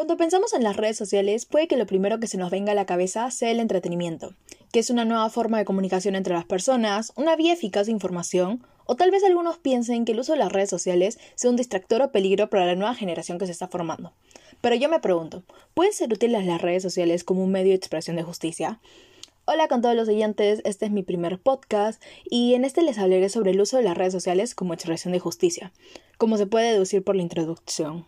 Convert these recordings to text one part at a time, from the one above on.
Cuando pensamos en las redes sociales, puede que lo primero que se nos venga a la cabeza sea el entretenimiento, que es una nueva forma de comunicación entre las personas, una vía eficaz de información, o tal vez algunos piensen que el uso de las redes sociales sea un distractor o peligro para la nueva generación que se está formando. Pero yo me pregunto, ¿pueden ser útiles las redes sociales como un medio de expresión de justicia? Hola con todos los oyentes, este es mi primer podcast y en este les hablaré sobre el uso de las redes sociales como expresión de justicia, como se puede deducir por la introducción.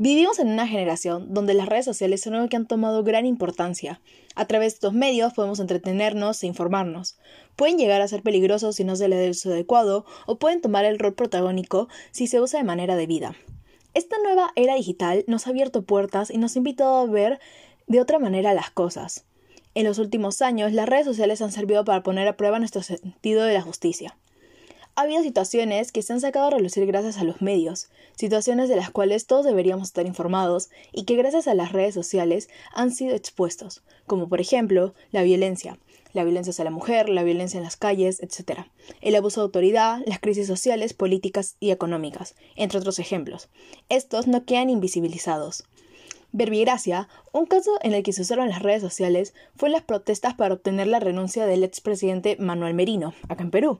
Vivimos en una generación donde las redes sociales son algo que han tomado gran importancia. A través de estos medios podemos entretenernos e informarnos. Pueden llegar a ser peligrosos si no se les da el uso adecuado o pueden tomar el rol protagónico si se usa de manera debida. Esta nueva era digital nos ha abierto puertas y nos ha invitado a ver de otra manera las cosas. En los últimos años, las redes sociales han servido para poner a prueba nuestro sentido de la justicia ha habido situaciones que se han sacado a relucir gracias a los medios, situaciones de las cuales todos deberíamos estar informados y que gracias a las redes sociales han sido expuestos, como por ejemplo la violencia, la violencia hacia la mujer, la violencia en las calles, etc. El abuso de autoridad, las crisis sociales, políticas y económicas, entre otros ejemplos. Estos no quedan invisibilizados. Verbigracia, un caso en el que se usaron las redes sociales, fue las protestas para obtener la renuncia del expresidente Manuel Merino, acá en Perú.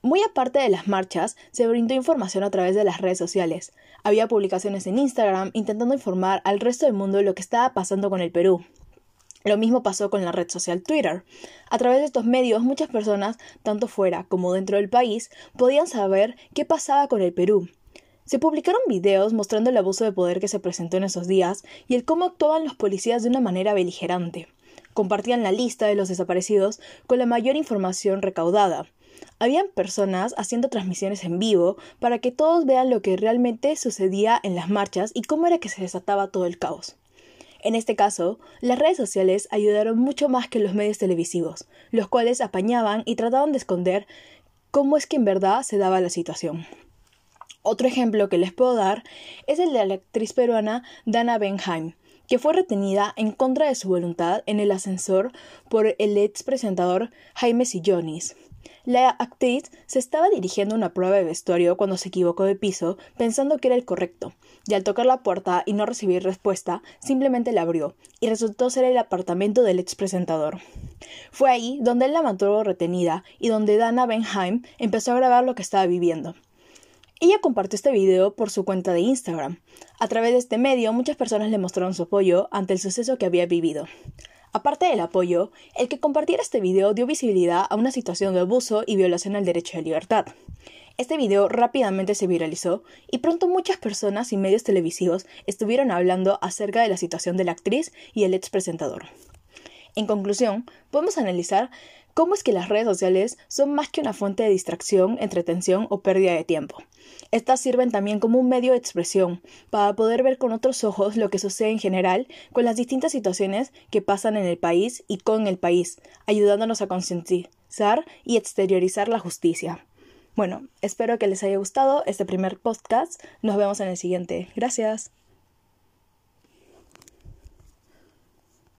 Muy aparte de las marchas, se brindó información a través de las redes sociales. Había publicaciones en Instagram intentando informar al resto del mundo lo que estaba pasando con el Perú. Lo mismo pasó con la red social Twitter. A través de estos medios, muchas personas, tanto fuera como dentro del país, podían saber qué pasaba con el Perú. Se publicaron videos mostrando el abuso de poder que se presentó en esos días y el cómo actuaban los policías de una manera beligerante. Compartían la lista de los desaparecidos con la mayor información recaudada. Habían personas haciendo transmisiones en vivo para que todos vean lo que realmente sucedía en las marchas y cómo era que se desataba todo el caos. En este caso, las redes sociales ayudaron mucho más que los medios televisivos, los cuales apañaban y trataban de esconder cómo es que en verdad se daba la situación. Otro ejemplo que les puedo dar es el de la actriz peruana Dana Benheim, que fue retenida en contra de su voluntad en el ascensor por el ex presentador Jaime Sillonis, la actriz se estaba dirigiendo a una prueba de vestuario cuando se equivocó de piso, pensando que era el correcto, y al tocar la puerta y no recibir respuesta, simplemente la abrió, y resultó ser el apartamento del ex presentador. Fue ahí donde él la mantuvo retenida y donde Dana Benheim empezó a grabar lo que estaba viviendo. Ella compartió este video por su cuenta de Instagram. A través de este medio, muchas personas le mostraron su apoyo ante el suceso que había vivido. Aparte del apoyo, el que compartiera este video dio visibilidad a una situación de abuso y violación al derecho de libertad. Este video rápidamente se viralizó y pronto muchas personas y medios televisivos estuvieron hablando acerca de la situación de la actriz y el ex presentador. En conclusión, podemos analizar cómo es que las redes sociales son más que una fuente de distracción, entretención o pérdida de tiempo. Estas sirven también como un medio de expresión para poder ver con otros ojos lo que sucede en general con las distintas situaciones que pasan en el país y con el país, ayudándonos a concientizar y exteriorizar la justicia. Bueno, espero que les haya gustado este primer podcast. Nos vemos en el siguiente. Gracias.